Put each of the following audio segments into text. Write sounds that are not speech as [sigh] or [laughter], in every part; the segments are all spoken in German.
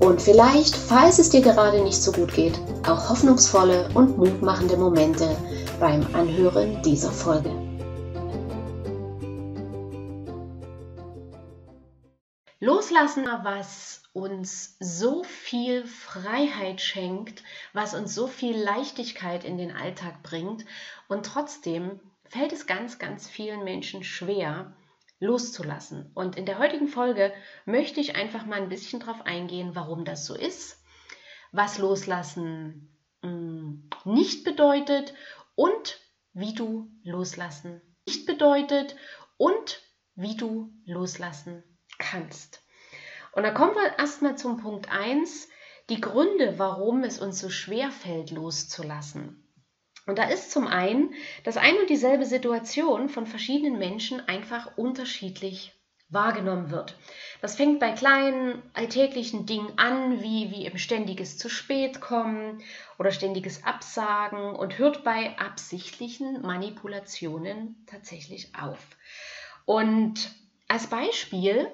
und vielleicht, falls es dir gerade nicht so gut geht, auch hoffnungsvolle und mutmachende Momente beim Anhören dieser Folge. Loslassen, was uns so viel Freiheit schenkt, was uns so viel Leichtigkeit in den Alltag bringt und trotzdem fällt es ganz, ganz vielen Menschen schwer, loszulassen. Und in der heutigen Folge möchte ich einfach mal ein bisschen darauf eingehen, warum das so ist, was loslassen mm, nicht bedeutet und wie du loslassen nicht bedeutet und wie du loslassen kannst. Und da kommen wir erstmal zum Punkt 1, die Gründe, warum es uns so schwer fällt, loszulassen. Und da ist zum einen, dass ein und dieselbe Situation von verschiedenen Menschen einfach unterschiedlich wahrgenommen wird. Das fängt bei kleinen alltäglichen Dingen an, wie, wie eben ständiges zu spät kommen oder ständiges Absagen und hört bei absichtlichen Manipulationen tatsächlich auf. Und als Beispiel,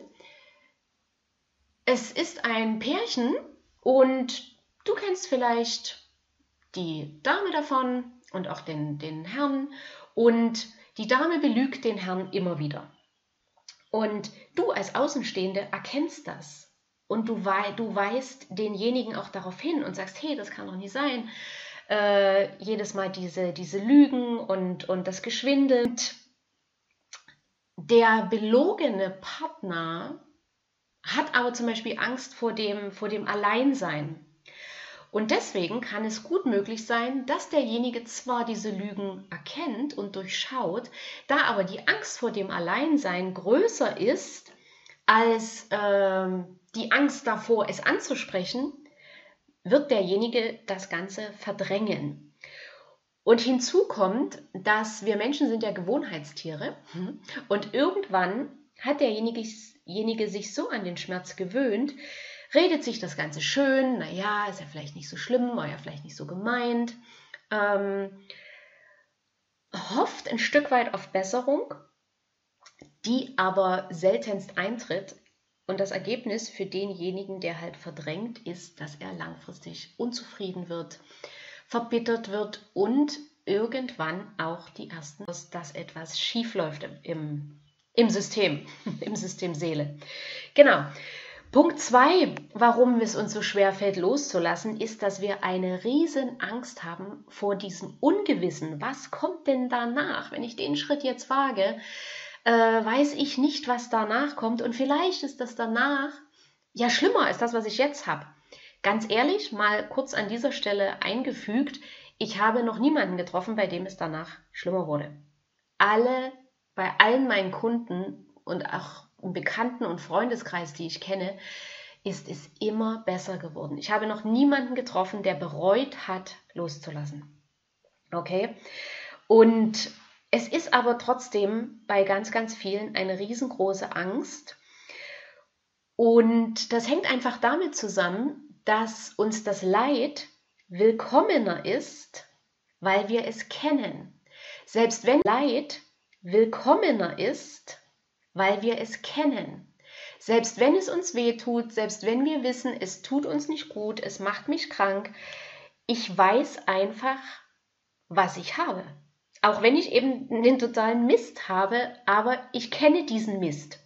es ist ein Pärchen und du kennst vielleicht die Dame davon und auch den, den Herrn. Und die Dame belügt den Herrn immer wieder. Und du als Außenstehende erkennst das. Und du, wei du weist denjenigen auch darauf hin und sagst, hey, das kann doch nicht sein. Äh, jedes Mal diese, diese Lügen und, und das Geschwinde. Der belogene Partner hat aber zum Beispiel Angst vor dem, vor dem Alleinsein. Und deswegen kann es gut möglich sein, dass derjenige zwar diese Lügen erkennt und durchschaut, da aber die Angst vor dem Alleinsein größer ist als äh, die Angst davor, es anzusprechen, wird derjenige das Ganze verdrängen. Und hinzu kommt, dass wir Menschen sind ja Gewohnheitstiere und irgendwann hat derjenige sich so an den Schmerz gewöhnt, redet sich das Ganze schön, naja, ist ja vielleicht nicht so schlimm, war ja vielleicht nicht so gemeint, ähm, hofft ein Stück weit auf Besserung, die aber seltenst eintritt. Und das Ergebnis für denjenigen, der halt verdrängt, ist, dass er langfristig unzufrieden wird, verbittert wird und irgendwann auch die ersten, dass etwas schief läuft im, im System, [laughs] im System Seele. Genau. Punkt 2, warum es uns so schwer fällt loszulassen, ist, dass wir eine riesen Angst haben vor diesem Ungewissen. Was kommt denn danach? Wenn ich den Schritt jetzt wage, äh, weiß ich nicht, was danach kommt. Und vielleicht ist das danach ja schlimmer als das, was ich jetzt habe. Ganz ehrlich, mal kurz an dieser Stelle eingefügt, ich habe noch niemanden getroffen, bei dem es danach schlimmer wurde. Alle, bei allen meinen Kunden und auch im Bekannten- und Freundeskreis, die ich kenne, ist es immer besser geworden. Ich habe noch niemanden getroffen, der bereut hat, loszulassen. Okay? Und es ist aber trotzdem bei ganz, ganz vielen eine riesengroße Angst. Und das hängt einfach damit zusammen, dass uns das Leid willkommener ist, weil wir es kennen. Selbst wenn Leid willkommener ist, weil wir es kennen. Selbst wenn es uns weh tut, selbst wenn wir wissen, es tut uns nicht gut, es macht mich krank, ich weiß einfach, was ich habe. Auch wenn ich eben den totalen Mist habe, aber ich kenne diesen Mist.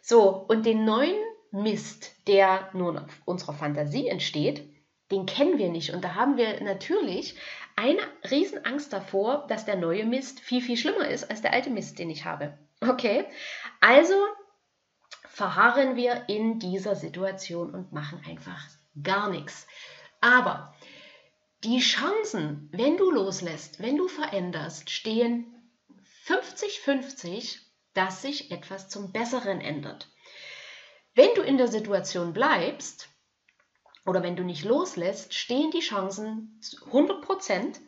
So, und den neuen Mist, der nur auf unserer Fantasie entsteht, den kennen wir nicht. Und da haben wir natürlich eine Riesenangst davor, dass der neue Mist viel, viel schlimmer ist als der alte Mist, den ich habe. Okay, also verharren wir in dieser Situation und machen einfach gar nichts. Aber die Chancen, wenn du loslässt, wenn du veränderst, stehen 50-50, dass sich etwas zum Besseren ändert. Wenn du in der Situation bleibst oder wenn du nicht loslässt, stehen die Chancen 100 Prozent,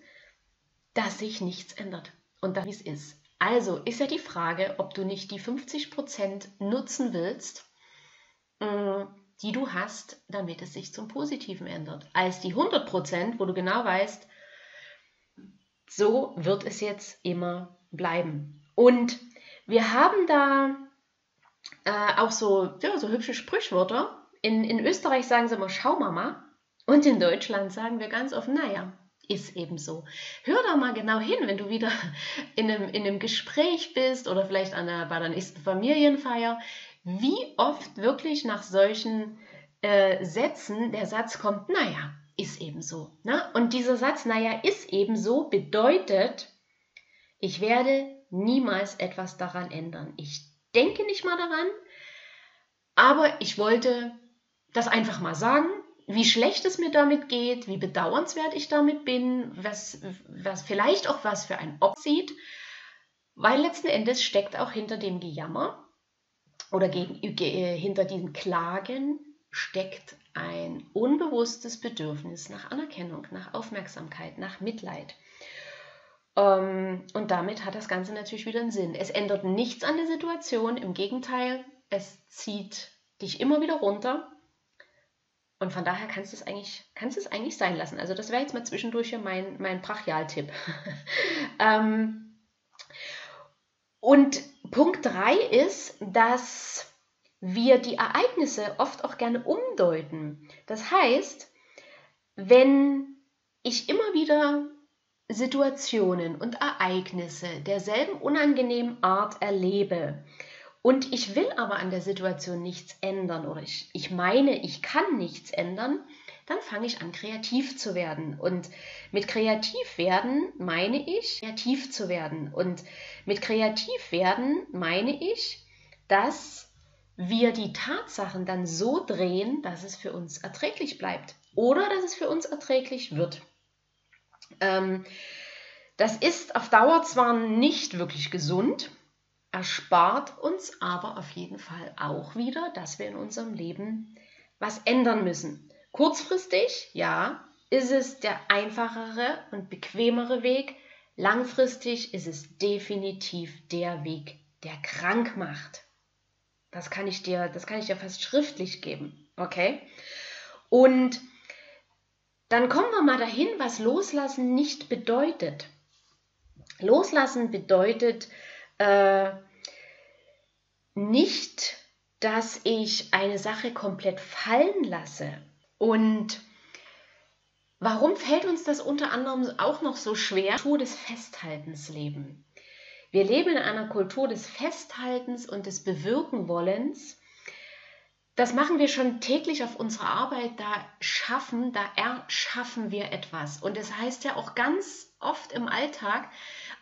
dass sich nichts ändert und wie es ist. Also ist ja die Frage, ob du nicht die 50% nutzen willst, mm, die du hast, damit es sich zum Positiven ändert, als die 100%, wo du genau weißt, so wird es jetzt immer bleiben. Und wir haben da äh, auch so, ja, so hübsche Sprichwörter. In, in Österreich sagen sie immer Schau Mama und in Deutschland sagen wir ganz oft, naja, ist eben so. Hör da mal genau hin, wenn du wieder in einem, in einem Gespräch bist oder vielleicht an der, bei der nächsten Familienfeier, wie oft wirklich nach solchen äh, Sätzen der Satz kommt, naja, ist eben so. Ne? Und dieser Satz, naja, ist eben so, bedeutet, ich werde niemals etwas daran ändern. Ich denke nicht mal daran, aber ich wollte das einfach mal sagen, wie schlecht es mir damit geht, wie bedauernswert ich damit bin, was, was vielleicht auch was für ein Opfer sieht, weil letzten Endes steckt auch hinter dem Gejammer oder gegen, äh, hinter diesen Klagen steckt ein unbewusstes Bedürfnis nach Anerkennung, nach Aufmerksamkeit, nach Mitleid. Ähm, und damit hat das Ganze natürlich wieder einen Sinn. Es ändert nichts an der Situation, im Gegenteil, es zieht dich immer wieder runter und von daher kannst du es eigentlich, kannst es eigentlich sein lassen. Also das wäre jetzt mal zwischendurch hier mein, mein Brachialtipp. [laughs] ähm, und Punkt 3 ist, dass wir die Ereignisse oft auch gerne umdeuten. Das heißt, wenn ich immer wieder Situationen und Ereignisse derselben unangenehmen Art erlebe, und ich will aber an der Situation nichts ändern oder ich, ich meine, ich kann nichts ändern, dann fange ich an, kreativ zu werden. Und mit kreativ werden meine ich, kreativ zu werden. Und mit kreativ werden meine ich, dass wir die Tatsachen dann so drehen, dass es für uns erträglich bleibt oder dass es für uns erträglich wird. Ähm, das ist auf Dauer zwar nicht wirklich gesund, erspart uns aber auf jeden Fall auch wieder, dass wir in unserem Leben was ändern müssen. Kurzfristig, ja, ist es der einfachere und bequemere Weg. Langfristig ist es definitiv der Weg, der krank macht. Das kann ich dir, das kann ich dir fast schriftlich geben, okay? Und dann kommen wir mal dahin, was Loslassen nicht bedeutet. Loslassen bedeutet, äh, nicht, dass ich eine Sache komplett fallen lasse. Und warum fällt uns das unter anderem auch noch so schwer? Kultur des Festhaltens leben. Wir leben in einer Kultur des Festhaltens und des Bewirkenwollens. Das machen wir schon täglich auf unserer Arbeit. Da schaffen, da erschaffen wir etwas. Und das heißt ja auch ganz oft im Alltag,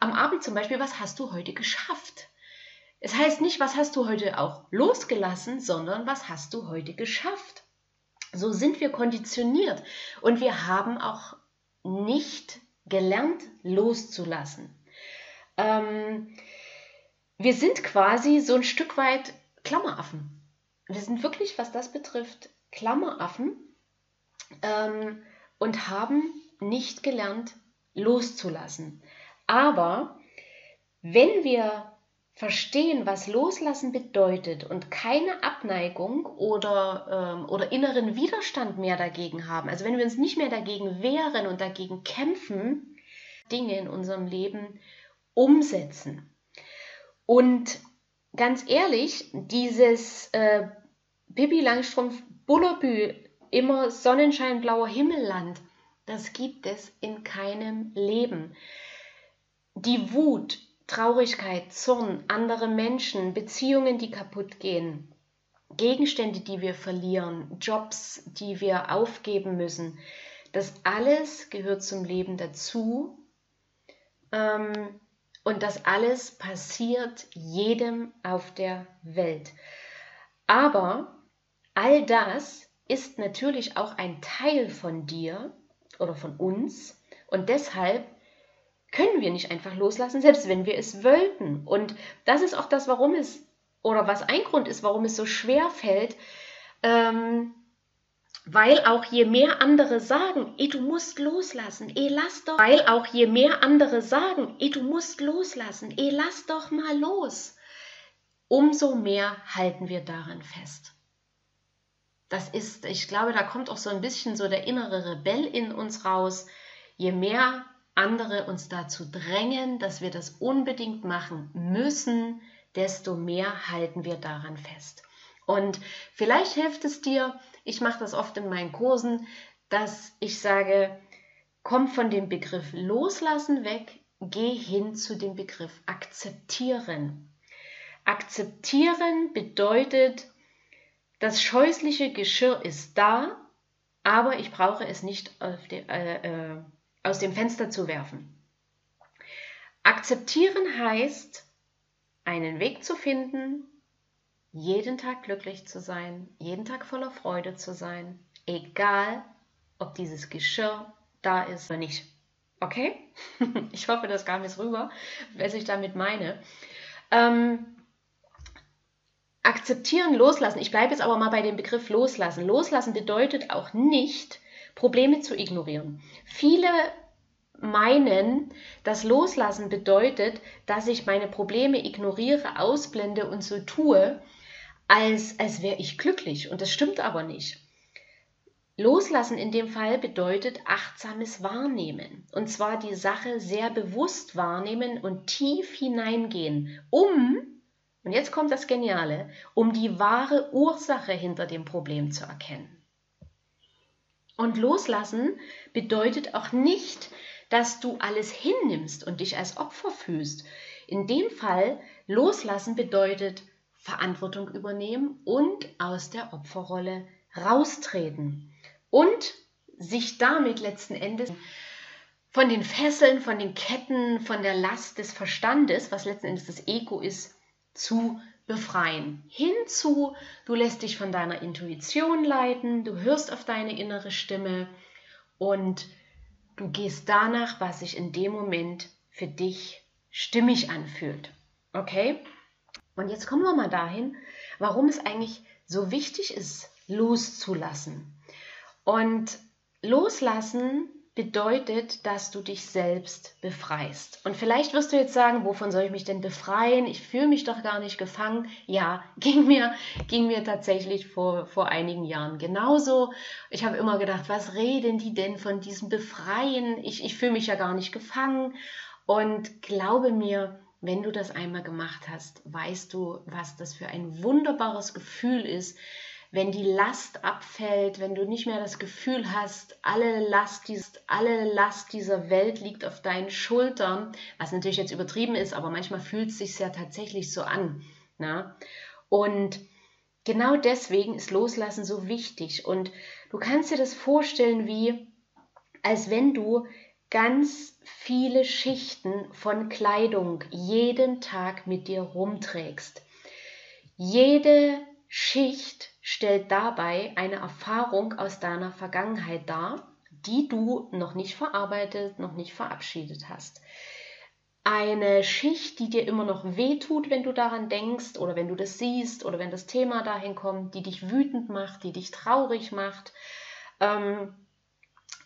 am Abend zum Beispiel, was hast du heute geschafft? Es heißt nicht, was hast du heute auch losgelassen, sondern was hast du heute geschafft. So sind wir konditioniert und wir haben auch nicht gelernt loszulassen. Ähm, wir sind quasi so ein Stück weit Klammeraffen. Wir sind wirklich, was das betrifft, Klammeraffen ähm, und haben nicht gelernt loszulassen. Aber wenn wir verstehen, was Loslassen bedeutet und keine Abneigung oder, ähm, oder inneren Widerstand mehr dagegen haben, also wenn wir uns nicht mehr dagegen wehren und dagegen kämpfen, Dinge in unserem Leben umsetzen. Und ganz ehrlich, dieses äh, Pippi Langstrumpf Bullerbü, immer Sonnenschein, blauer Himmelland, das gibt es in keinem Leben. Die Wut, Traurigkeit, Zorn, andere Menschen, Beziehungen, die kaputt gehen, Gegenstände, die wir verlieren, Jobs, die wir aufgeben müssen, das alles gehört zum Leben dazu. Ähm, und das alles passiert jedem auf der Welt. Aber all das ist natürlich auch ein Teil von dir oder von uns. Und deshalb können wir nicht einfach loslassen, selbst wenn wir es wollten. Und das ist auch das, warum es, oder was ein Grund ist, warum es so schwer fällt, ähm, Weil auch je mehr andere sagen, ey, du musst loslassen, ey, lass doch. Weil auch je mehr andere sagen, ey, du musst loslassen, ey, lass doch mal los. Umso mehr halten wir daran fest. Das ist, ich glaube, da kommt auch so ein bisschen so der innere Rebell in uns raus. Je mehr andere uns dazu drängen, dass wir das unbedingt machen müssen, desto mehr halten wir daran fest. Und vielleicht hilft es dir, ich mache das oft in meinen Kursen, dass ich sage, komm von dem Begriff loslassen weg, geh hin zu dem Begriff akzeptieren. Akzeptieren bedeutet, das scheußliche Geschirr ist da, aber ich brauche es nicht de, äh, äh, aus dem Fenster zu werfen. Akzeptieren heißt, einen Weg zu finden, jeden Tag glücklich zu sein, jeden Tag voller Freude zu sein, egal ob dieses Geschirr da ist oder nicht. Okay? [laughs] Ich hoffe, das kam jetzt rüber, was ich damit meine. Ähm, akzeptieren, loslassen. Ich bleibe jetzt aber mal bei dem Begriff loslassen. Loslassen bedeutet auch nicht, Probleme zu ignorieren. Viele meinen, dass Loslassen bedeutet, dass ich meine Probleme ignoriere, ausblende und so tue, als, als wäre ich glücklich. Und das stimmt aber nicht. Loslassen in dem Fall bedeutet achtsames Wahrnehmen. Und zwar die Sache sehr bewusst wahrnehmen und tief hineingehen, um, und jetzt kommt das Geniale, um die wahre Ursache hinter dem Problem zu erkennen. Und loslassen bedeutet auch nicht, dass du alles hinnimmst und dich als Opfer fühlst. In dem Fall loslassen bedeutet Verantwortung übernehmen und aus der Opferrolle raustreten und sich damit letzten Endes von den Fesseln, von den Ketten, von der Last des Verstandes, was letzten Endes das Ego ist, zu befreien. Hinzu, du lässt dich von deiner Intuition leiten, du hörst auf deine innere Stimme und du gehst danach, was sich in dem Moment für dich stimmig anfühlt. Okay? Und jetzt kommen wir mal dahin, warum es eigentlich so wichtig ist, loszulassen. Und loslassen bedeutet, dass du dich selbst befreist. Und vielleicht wirst du jetzt sagen, wovon soll ich mich denn befreien? Ich fühle mich doch gar nicht gefangen. Ja, [laughs] ging mir, ging mir tatsächlich vor, vor einigen Jahren genauso. Ich habe immer gedacht, was reden die denn von diesem Befreien? Ich, ich fühle mich ja gar nicht gefangen. Und glaube mir, wenn du das einmal gemacht hast, weißt du, was das für ein wunderbares Gefühl ist, wenn die Last abfällt, wenn du nicht mehr das Gefühl hast, alle Last, alle Last dieser Welt liegt auf deinen Schultern, was natürlich jetzt übertrieben ist, aber manchmal fühlt es sich ja tatsächlich so an. Na? Ne? Und genau deswegen ist Loslassen so wichtig. Und du kannst dir das vorstellen, wie als wenn du ganz viele Schichten von Kleidung jeden Tag mit dir rumträgst. Jede Schicht stellt dabei eine Erfahrung aus deiner Vergangenheit dar, die du noch nicht verarbeitet, noch nicht verabschiedet hast. Eine Schicht, die dir immer noch wehtut, wenn du daran denkst oder wenn du das siehst oder wenn das Thema dahin kommt, die dich wütend macht, die dich traurig macht. Ähm,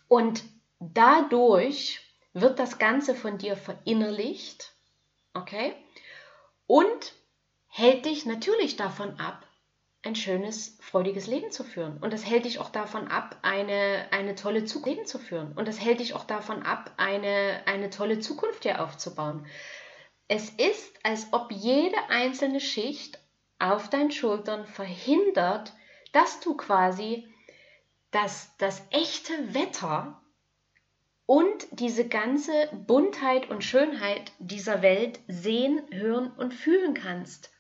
und dadurch wird das Ganze von dir verinnerlicht, okay? Und hält dich natürlich davon ab, ein schönes, freudiges Leben zu führen. Und das hält dich auch davon ab, eine, eine tolle Zukunft Leben zu führen. Und das hält dich auch davon ab, eine, eine tolle Zukunft dir aufzubauen. Es ist, als ob jede einzelne Schicht auf deinen Schultern verhindert, dass du quasi das, das echte Wetter und diese ganze Buntheit und Schönheit dieser Welt sehen, hören und fühlen kannst.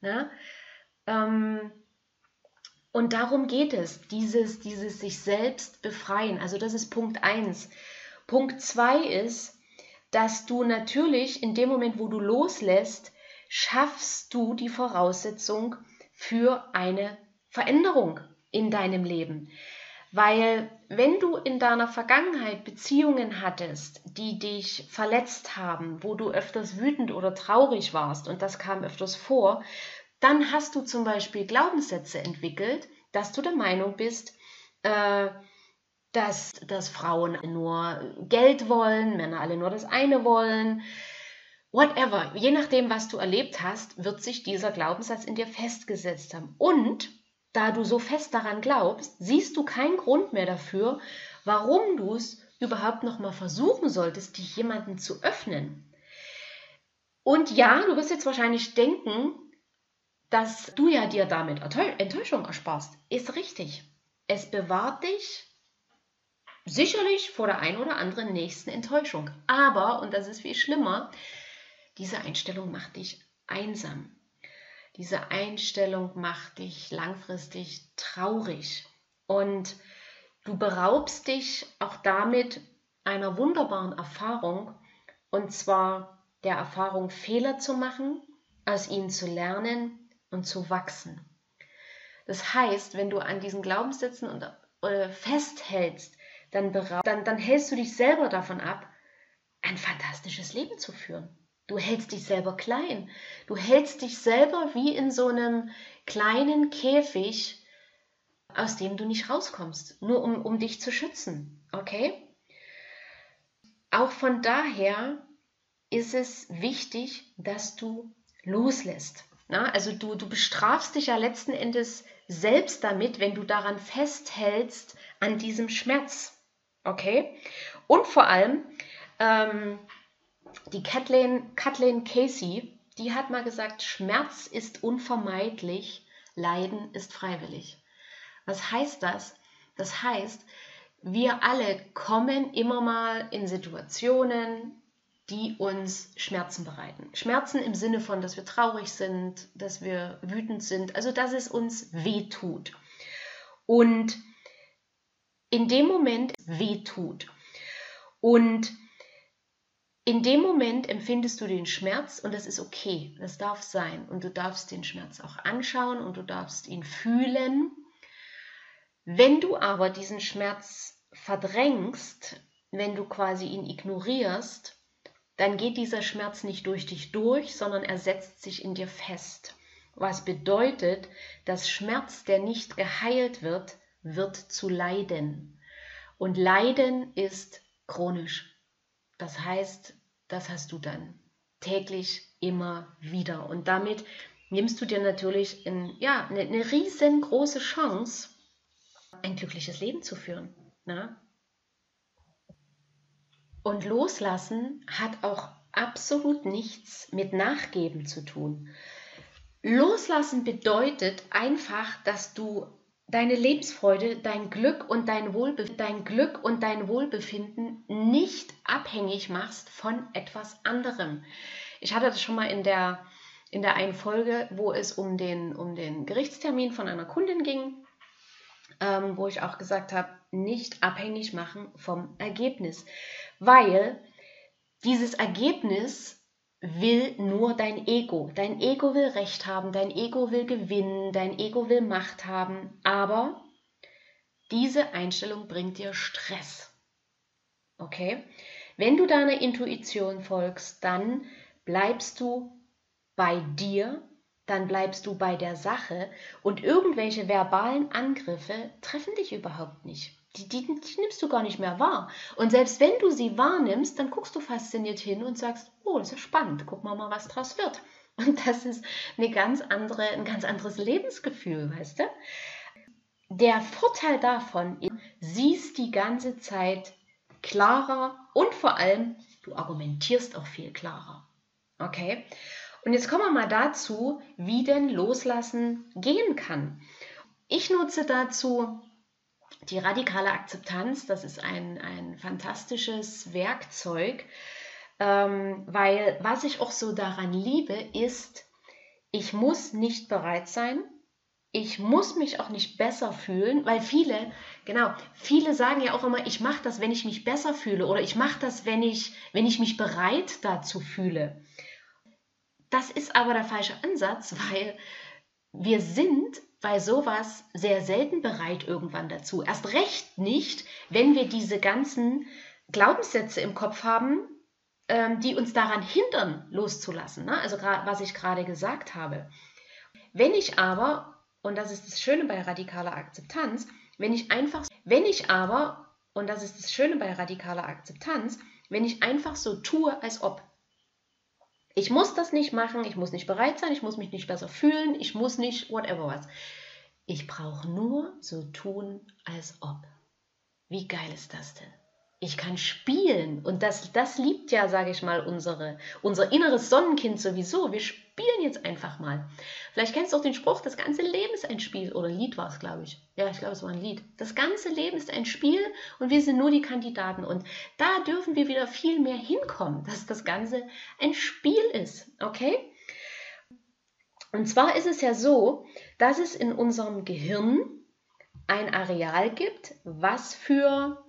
Ne? Ähm, und darum geht es, dieses, dieses sich selbst befreien. Also das ist Punkt 1. Punkt 2 ist, dass du natürlich in dem Moment, wo du loslässt, schaffst du die Voraussetzung für eine Veränderung in deinem Leben. Weil wenn du in deiner Vergangenheit Beziehungen hattest, die dich verletzt haben, wo du öfters wütend oder traurig warst, und das kam öfters vor, dann hast du zum Beispiel Glaubenssätze entwickelt, dass du der Meinung bist, äh, dass, dass Frauen nur Geld wollen, Männer alle nur das eine wollen. Whatever, je nachdem, was du erlebt hast, wird sich dieser Glaubenssatz in dir festgesetzt haben. Und da du so fest daran glaubst, siehst du keinen Grund mehr dafür, warum du es überhaupt noch mal versuchen solltest, dich jemanden zu öffnen. Und ja, du wirst jetzt wahrscheinlich denken, dass du ja dir damit Enttäuschung ersparst. Ist richtig. Es bewahrt dich sicherlich vor der ein oder anderen nächsten Enttäuschung. Aber, und das ist viel schlimmer, diese Einstellung macht dich einsam. Diese Einstellung macht dich langfristig traurig. Und du beraubst dich auch damit einer wunderbaren Erfahrung, und zwar der Erfahrung, Fehler zu machen, aus ihnen zu lernen und zu wachsen. Das heißt, wenn du an diesen Glaubenssätzen und, äh, festhältst, dann, dann, dann hältst du dich selber davon ab, ein fantastisches Leben zu führen. Du hältst dich selber klein. Du hältst dich selber wie in so einem kleinen Käfig, aus dem du nicht rauskommst, nur um, um dich zu schützen. Okay? Auch von daher ist es wichtig, dass du loslässt. Na, also du, du bestrafst dich ja letzten Endes selbst damit, wenn du daran festhältst, an diesem Schmerz. Okay? Und vor allem, ähm, die Kathleen, Kathleen Casey, die hat mal gesagt, Schmerz ist unvermeidlich, Leiden ist freiwillig. Was heißt das? Das heißt, wir alle kommen immer mal in Situationen, die uns Schmerzen bereiten. Schmerzen im Sinne von, dass wir traurig sind, dass wir wütend sind, also dass es uns weh tut. Und in dem Moment weh tut. Und in dem Moment empfindest du den Schmerz und das ist okay, das darf sein. Und du darfst den Schmerz auch anschauen und du darfst ihn fühlen. Wenn du aber diesen Schmerz verdrängst, wenn du quasi ihn ignorierst, dann geht dieser Schmerz nicht durch dich durch, sondern er setzt sich in dir fest. Was bedeutet, dass Schmerz, der nicht geheilt wird, wird zu Leiden. Und Leiden ist chronisch. Das heißt, das hast du dann täglich immer wieder. Und damit nimmst du dir natürlich in, ja, eine, eine riesengroße Chance, ein glückliches Leben zu führen. Ne? Und loslassen hat auch absolut nichts mit Nachgeben zu tun. Loslassen bedeutet einfach, dass du deine Lebensfreude, dein Glück und dein, Wohlbe dein Glück und dein Wohlbefinden nicht abhängig machst von etwas anderem. Ich hatte das schon mal in der, in der einen Folge, wo es um den, um den Gerichtstermin von einer Kundin ging, ähm, wo ich auch gesagt habe, nicht abhängig machen vom Ergebnis weil dieses Ergebnis will nur dein Ego. Dein Ego will Recht haben, dein Ego will gewinnen, dein Ego will Macht haben, aber diese Einstellung bringt dir Stress. Okay? Wenn du deiner Intuition folgst, dann bleibst du bei dir, dann bleibst du bei der Sache und irgendwelche verbalen Angriffe treffen dich überhaupt nicht die, die, die, nimmst du gar nicht mehr wahr. Und selbst wenn du sie wahrnimmst, dann guckst du fasziniert hin und sagst, oh, das ist spannend, guck mal mal, was draus wird. Und das ist eine ganz andere, ein ganz anderes Lebensgefühl, weißt du? Der Vorteil davon ist, siehst die ganze Zeit klarer und vor allem, du argumentierst auch viel klarer. Okay? Und jetzt kommen wir mal dazu, wie denn Loslassen gehen kann. Ich nutze dazu die radikale Akzeptanz, das ist ein, ein fantastisches Werkzeug, ähm, weil was ich auch so daran liebe, ist, ich muss nicht bereit sein, ich muss mich auch nicht besser fühlen, weil viele, genau, viele sagen ja auch immer, ich mache das, wenn ich mich besser fühle oder ich mache das, wenn ich, wenn ich mich bereit dazu fühle. Das ist aber der falsche Ansatz, [laughs] weil wir sind bei sowas sehr selten bereit irgendwann dazu. Erst recht nicht, wenn wir diese ganzen Glaubenssätze im Kopf haben, ähm, die uns daran hindern, loszulassen. Ne? Also was ich gerade gesagt habe. Wenn ich aber, und das ist das Schöne bei radikaler Akzeptanz, wenn ich einfach Wenn ich aber, und das ist das Schöne bei radikaler Akzeptanz, wenn ich einfach so tue, als ob. Ich muss das nicht machen, ich muss nicht bereit sein, ich muss mich nicht besser fühlen, ich muss nicht whatever was. Ich brauche nur so tun, als ob. Wie geil ist das denn? Ich kann spielen. Und das, das liebt ja, sage ich mal, unsere, unser inneres Sonnenkind sowieso. Wir spielen jetzt einfach mal. Vielleicht kennst du auch den Spruch, das ganze Leben ist ein Spiel. Oder Lied war es, glaube ich. Ja, ich glaube, es war ein Lied. Das ganze Leben ist ein Spiel und wir sind nur die Kandidaten. Und da dürfen wir wieder viel mehr hinkommen, dass das Ganze ein Spiel ist. Okay? Und zwar ist es ja so, dass es in unserem Gehirn ein Areal gibt, was für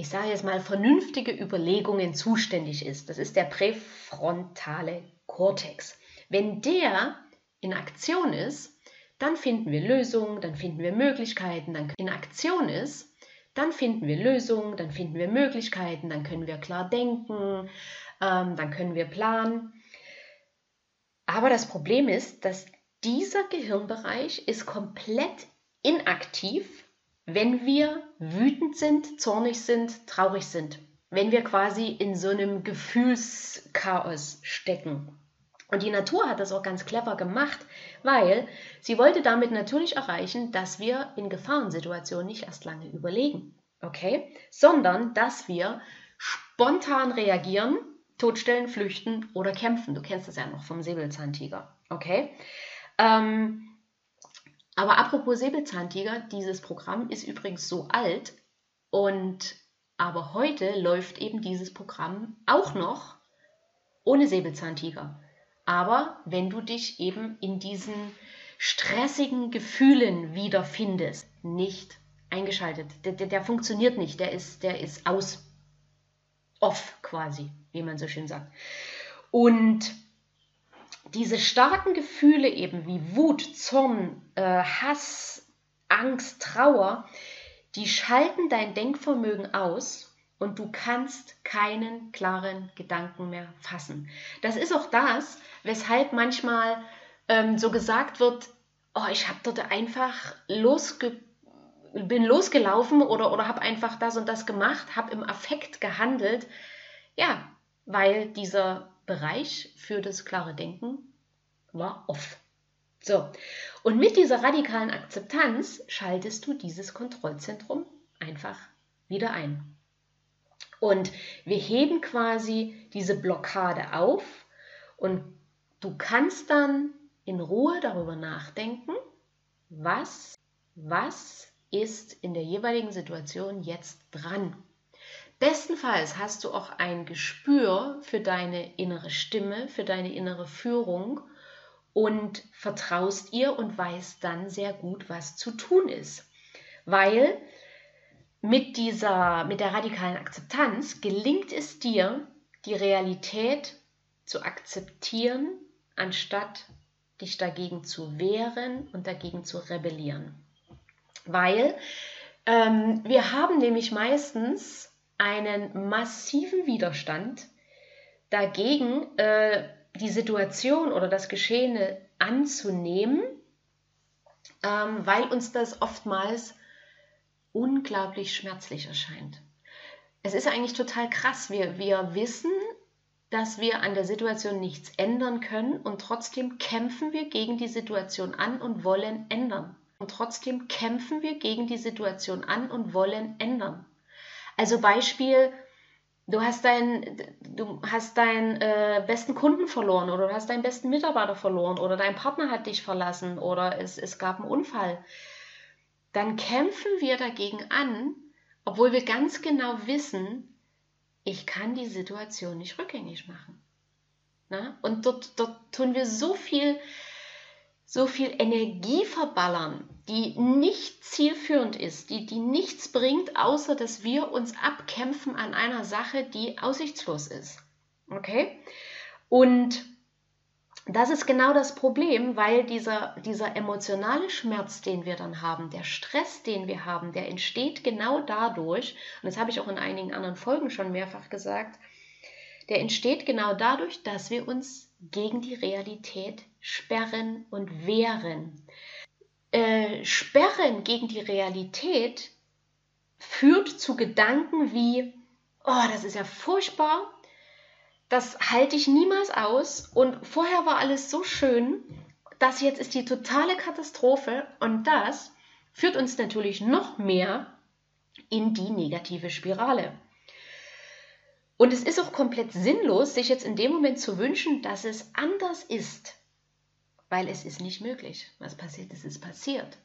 ich sage jetzt mal, vernünftige Überlegungen zuständig ist. Das ist der präfrontale Kortex. Wenn der in Aktion ist, dann finden wir Lösungen, dann finden wir Möglichkeiten, dann in Aktion ist, dann finden wir Lösungen, dann finden wir Möglichkeiten, dann können wir klar denken, ähm, dann können wir planen. Aber das Problem ist, dass dieser Gehirnbereich ist komplett inaktiv wenn wir wütend sind, zornig sind, traurig sind, wenn wir quasi in so einem Gefühlschaos stecken. Und die Natur hat das auch ganz clever gemacht, weil sie wollte damit natürlich erreichen, dass wir in Gefahrensituationen nicht erst lange überlegen, okay, sondern dass wir spontan reagieren, totstellen, flüchten oder kämpfen. Du kennst das ja noch vom Säbelzahntiger, okay? Ähm, aber apropos Säbelzahntiger, dieses Programm ist übrigens so alt und aber heute läuft eben dieses Programm auch noch ohne Säbelzahntiger. Aber wenn du dich eben in diesen stressigen Gefühlen wiederfindest, nicht eingeschaltet, der, der, der funktioniert nicht, der ist, der ist aus, off quasi, wie man so schön sagt. Und diese starken Gefühle eben wie Wut, Zorn, äh, Hass, Angst, Trauer, die schalten dein Denkvermögen aus und du kannst keinen klaren Gedanken mehr fassen. Das ist auch das, weshalb manchmal ähm, so gesagt wird, oh, ich habe dort einfach losge bin losgelaufen oder, oder habe einfach das und das gemacht, habe im Affekt gehandelt. Ja, weil dieser Bereich für das klare Denken war off. So, und mit dieser radikalen Akzeptanz schaltest du dieses Kontrollzentrum einfach wieder ein. Und wir heben quasi diese Blockade auf und du kannst dann in Ruhe darüber nachdenken, was, was ist in der jeweiligen Situation jetzt dran. Bestenfalls hast du auch ein Gespür für deine innere Stimme, für deine innere Führung und vertraust ihr und weißt dann sehr gut, was zu tun ist. Weil mit dieser, mit der radikalen Akzeptanz gelingt es dir, die Realität zu akzeptieren, anstatt dich dagegen zu wehren und dagegen zu rebellieren. Weil ähm, wir haben nämlich meistens einen massiven Widerstand dagegen, äh, die Situation oder das Geschehene anzunehmen, ähm, weil uns das oftmals unglaublich schmerzlich erscheint. Es ist eigentlich total krass. Wir, wir wissen, dass wir an der Situation nichts ändern können und trotzdem kämpfen wir gegen die Situation an und wollen ändern. Und trotzdem kämpfen wir gegen die Situation an und wollen ändern. Also Beispiel, du hast, dein, du hast deinen äh, besten Kunden verloren oder du hast deinen besten Mitarbeiter verloren oder dein Partner hat dich verlassen oder es, es gab einen Unfall. Dann kämpfen wir dagegen an, obwohl wir ganz genau wissen, ich kann die Situation nicht rückgängig machen. Na? Und dort, dort tun wir so viel so viel Energie verballern, die nicht zielführend ist, die, die nichts bringt, außer dass wir uns abkämpfen an einer Sache, die aussichtslos ist. Okay? Und das ist genau das Problem, weil dieser, dieser emotionale Schmerz, den wir dann haben, der Stress, den wir haben, der entsteht genau dadurch, und das habe ich auch in einigen anderen Folgen schon mehrfach gesagt, der entsteht genau dadurch, dass wir uns gegen die Realität sperren und wehren. Äh, sperren gegen die Realität führt zu Gedanken wie, oh, das ist ja furchtbar, das halte ich niemals aus. Und vorher war alles so schön, das jetzt ist die totale Katastrophe. Und das führt uns natürlich noch mehr in die negative Spirale. Und es ist auch komplett sinnlos, sich jetzt in dem Moment zu wünschen, dass es anders ist, weil es ist nicht möglich. Was passiert ist, ist passiert.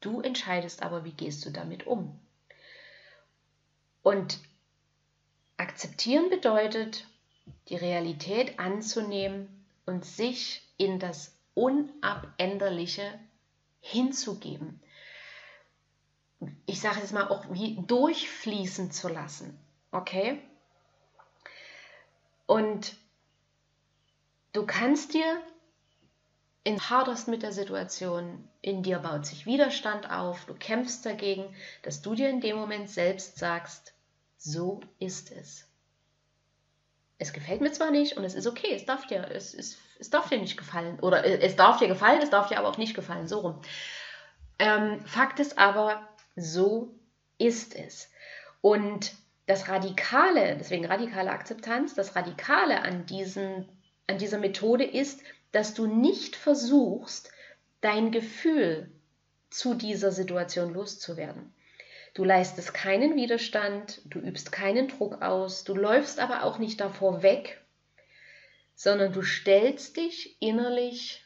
Du entscheidest aber, wie gehst du damit um. Und akzeptieren bedeutet, die Realität anzunehmen und sich in das Unabänderliche hinzugeben. Ich sage jetzt mal auch wie durchfließen zu lassen. Okay? Und du kannst dir in haderst mit der Situation, in dir baut sich Widerstand auf, du kämpfst dagegen, dass du dir in dem Moment selbst sagst, so ist es. Es gefällt mir zwar nicht und es ist okay, es darf dir, es, es, es darf dir nicht gefallen. Oder es darf dir gefallen, es darf dir aber auch nicht gefallen, so rum. Ähm, Fakt ist aber, so ist es. Und das Radikale, deswegen radikale Akzeptanz, das Radikale an, diesen, an dieser Methode ist, dass du nicht versuchst, dein Gefühl zu dieser Situation loszuwerden. Du leistest keinen Widerstand, du übst keinen Druck aus, du läufst aber auch nicht davor weg, sondern du stellst dich innerlich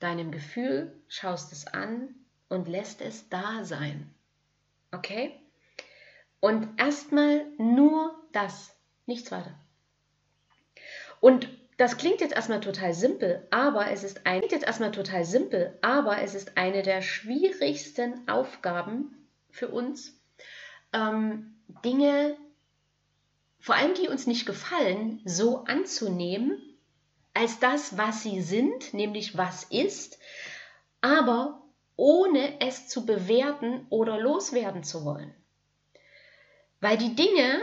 deinem Gefühl, schaust es an und lässt es da sein. Okay? Und erstmal nur das, nichts weiter. Und das klingt jetzt erstmal total simpel, aber es ist ein, jetzt erstmal total simpel, aber es ist eine der schwierigsten Aufgaben für uns, ähm, Dinge, vor allem die uns nicht gefallen, so anzunehmen, als das, was sie sind, nämlich was ist, aber ohne es zu bewerten oder loswerden zu wollen. Weil die Dinge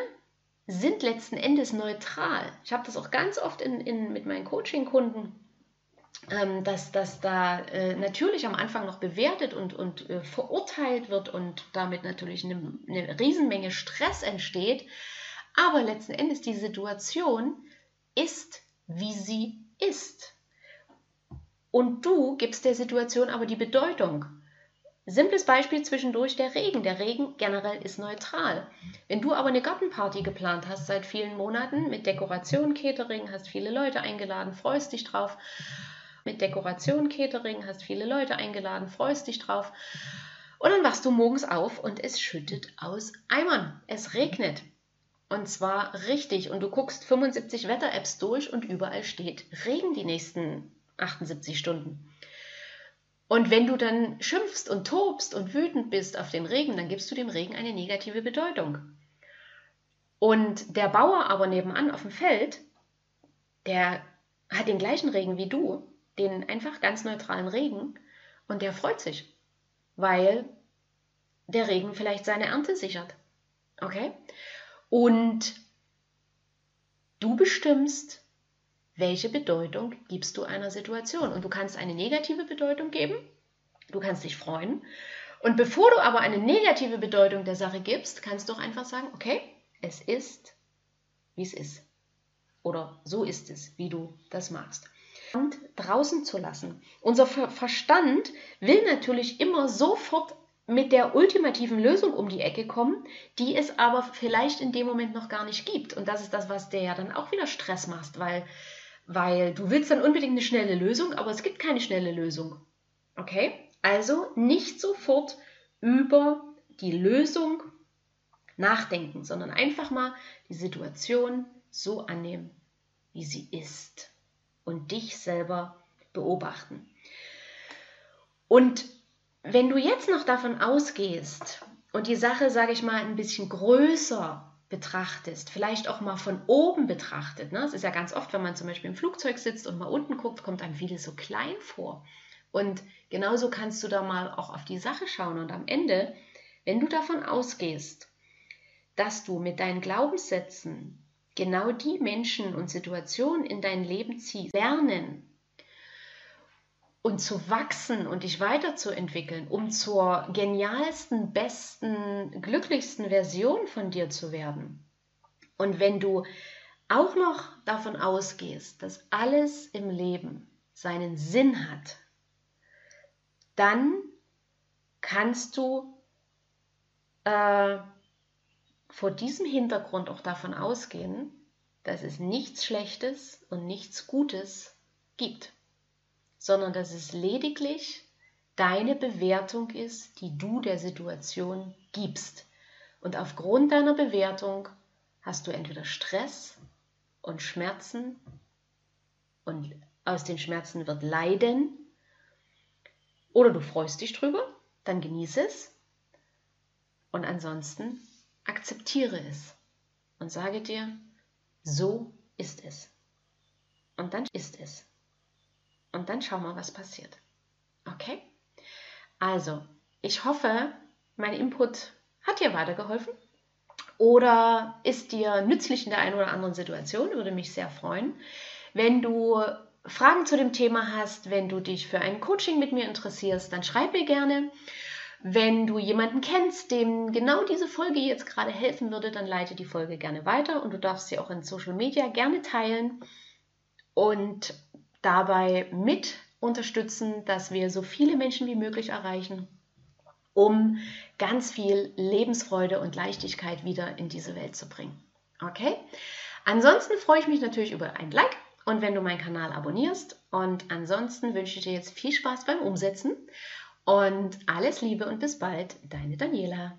sind letzten Endes neutral. Ich habe das auch ganz oft in, in, mit meinen Coaching-Kunden, ähm, dass, dass da äh, natürlich am Anfang noch bewertet und, und äh, verurteilt wird und damit natürlich eine, eine Riesenmenge Stress entsteht. Aber letzten Endes die Situation ist, wie sie ist. Und du gibst der Situation aber die Bedeutung. Simples Beispiel zwischendurch der Regen. Der Regen generell ist neutral. Wenn du aber eine Gartenparty geplant hast seit vielen Monaten mit Dekoration, Catering, hast viele Leute eingeladen, freust dich drauf. Mit Dekoration, Catering, hast viele Leute eingeladen, freust dich drauf. Und dann wachst du morgens auf und es schüttet aus Eimern. Es regnet. Und zwar richtig. Und du guckst 75 Wetter-Apps durch und überall steht Regen die nächsten 78 Stunden. Und wenn du dann schimpfst und tobst und wütend bist auf den Regen, dann gibst du dem Regen eine negative Bedeutung. Und der Bauer aber nebenan auf dem Feld, der hat den gleichen Regen wie du, den einfach ganz neutralen Regen, und der freut sich, weil der Regen vielleicht seine Ernte sichert. Okay? Und du bestimmst, welche Bedeutung gibst du einer Situation? Und du kannst eine negative Bedeutung geben, du kannst dich freuen. Und bevor du aber eine negative Bedeutung der Sache gibst, kannst du auch einfach sagen, okay, es ist, wie es ist. Oder so ist es, wie du das magst. Und draußen zu lassen. Unser Verstand will natürlich immer sofort mit der ultimativen Lösung um die Ecke kommen, die es aber vielleicht in dem Moment noch gar nicht gibt. Und das ist das, was dir ja dann auch wieder Stress macht, weil weil du willst dann unbedingt eine schnelle Lösung, aber es gibt keine schnelle Lösung. Okay? Also nicht sofort über die Lösung nachdenken, sondern einfach mal die Situation so annehmen, wie sie ist und dich selber beobachten. Und wenn du jetzt noch davon ausgehst und die Sache, sage ich mal, ein bisschen größer betrachtest, vielleicht auch mal von oben betrachtet. Ne? Es ist ja ganz oft, wenn man zum Beispiel im Flugzeug sitzt und mal unten guckt, kommt einem vieles so klein vor. Und genauso kannst du da mal auch auf die Sache schauen. Und am Ende, wenn du davon ausgehst, dass du mit deinen Glaubenssätzen genau die Menschen und Situationen in dein Leben ziehst, lernen und zu wachsen und dich weiterzuentwickeln, um zur genialsten, besten, glücklichsten Version von dir zu werden. Und wenn du auch noch davon ausgehst, dass alles im Leben seinen Sinn hat, dann kannst du äh, vor diesem Hintergrund auch davon ausgehen, dass es nichts Schlechtes und nichts Gutes gibt sondern dass es lediglich deine Bewertung ist, die du der Situation gibst. Und aufgrund deiner Bewertung hast du entweder Stress und Schmerzen und aus den Schmerzen wird Leiden oder du freust dich drüber, dann genieße es und ansonsten akzeptiere es und sage dir, so ist es. Und dann ist es. Und dann schauen wir, was passiert. Okay? Also, ich hoffe, mein Input hat dir weitergeholfen oder ist dir nützlich in der einen oder anderen Situation. Würde mich sehr freuen. Wenn du Fragen zu dem Thema hast, wenn du dich für ein Coaching mit mir interessierst, dann schreib mir gerne. Wenn du jemanden kennst, dem genau diese Folge jetzt gerade helfen würde, dann leite die Folge gerne weiter und du darfst sie auch in Social Media gerne teilen. Und dabei mit unterstützen, dass wir so viele Menschen wie möglich erreichen, um ganz viel Lebensfreude und Leichtigkeit wieder in diese Welt zu bringen. Okay? Ansonsten freue ich mich natürlich über ein Like und wenn du meinen Kanal abonnierst. Und ansonsten wünsche ich dir jetzt viel Spaß beim Umsetzen und alles Liebe und bis bald, deine Daniela.